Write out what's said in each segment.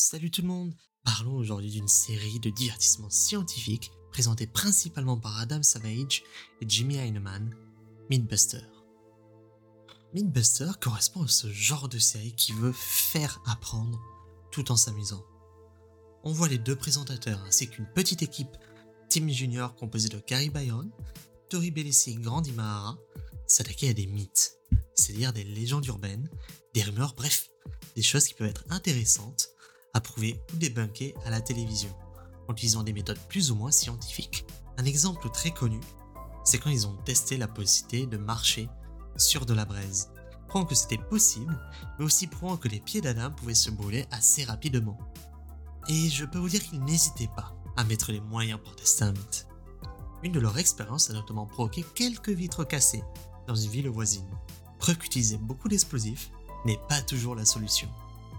Salut tout le monde Parlons aujourd'hui d'une série de divertissements scientifiques présentée principalement par Adam Savage et Jimmy Heineman, Mythbuster. Mythbuster correspond à ce genre de série qui veut faire apprendre tout en s'amusant. On voit les deux présentateurs ainsi qu'une petite équipe Team Junior composée de Gary Byron, Tori Bellissi et Grandi Mahara s'attaquer à des mythes, c'est-à-dire des légendes urbaines, des rumeurs, bref, des choses qui peuvent être intéressantes à prouver ou débunker à la télévision, en utilisant des méthodes plus ou moins scientifiques. Un exemple très connu, c'est quand ils ont testé la possibilité de marcher sur de la braise, prouvant que c'était possible, mais aussi prouvant que les pieds d'Adam pouvaient se brûler assez rapidement. Et je peux vous dire qu'ils n'hésitaient pas à mettre les moyens pour tester un mythe. Une de leurs expériences a notamment provoqué quelques vitres cassées dans une ville voisine. Preuve qu'utiliser beaucoup d'explosifs n'est pas toujours la solution.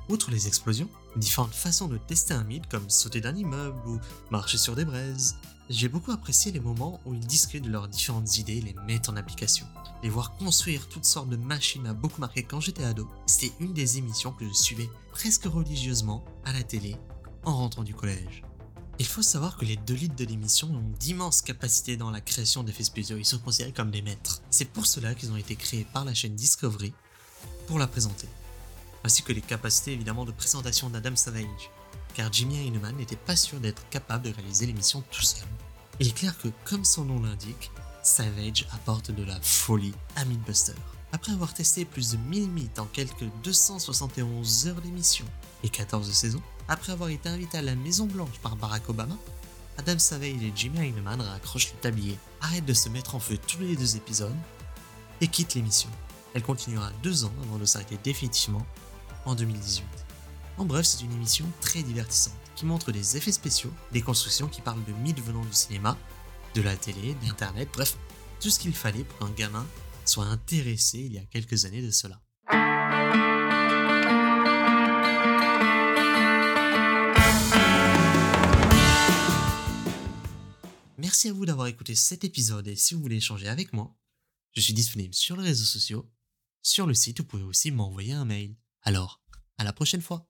Outre les explosions, différentes façons de tester un mythe comme sauter d'un immeuble ou marcher sur des braises. J'ai beaucoup apprécié les moments où ils discutent de leurs différentes idées et les mettent en application. Les voir construire toutes sortes de machines m'a beaucoup marqué quand j'étais ado. C'était une des émissions que je suivais presque religieusement à la télé en rentrant du collège. Il faut savoir que les deux leads de l'émission ont d'immenses capacités dans la création d'effets spéciaux, ils sont considérés comme des maîtres. C'est pour cela qu'ils ont été créés par la chaîne Discovery pour la présenter ainsi que les capacités évidemment de présentation d'Adam Savage, car Jimmy Heineman n'était pas sûr d'être capable de réaliser l'émission tout seul. Il est clair que, comme son nom l'indique, Savage apporte de la folie à Mythbuster. Après avoir testé plus de 1000 mythes en quelques 271 heures d'émission et 14 saisons, après avoir été invité à la Maison Blanche par Barack Obama, Adam Savage et Jimmy Heineman raccrochent le tablier, arrêtent de se mettre en feu tous les deux épisodes et quittent l'émission. Elle continuera deux ans avant de s'arrêter définitivement en 2018. En bref, c'est une émission très divertissante qui montre des effets spéciaux, des constructions qui parlent de mythes venant du cinéma, de la télé, d'internet, bref, tout ce qu'il fallait pour qu'un gamin soit intéressé il y a quelques années de cela. Merci à vous d'avoir écouté cet épisode et si vous voulez échanger avec moi, je suis disponible sur les réseaux sociaux. Sur le site, vous pouvez aussi m'envoyer un mail. Alors, à la prochaine fois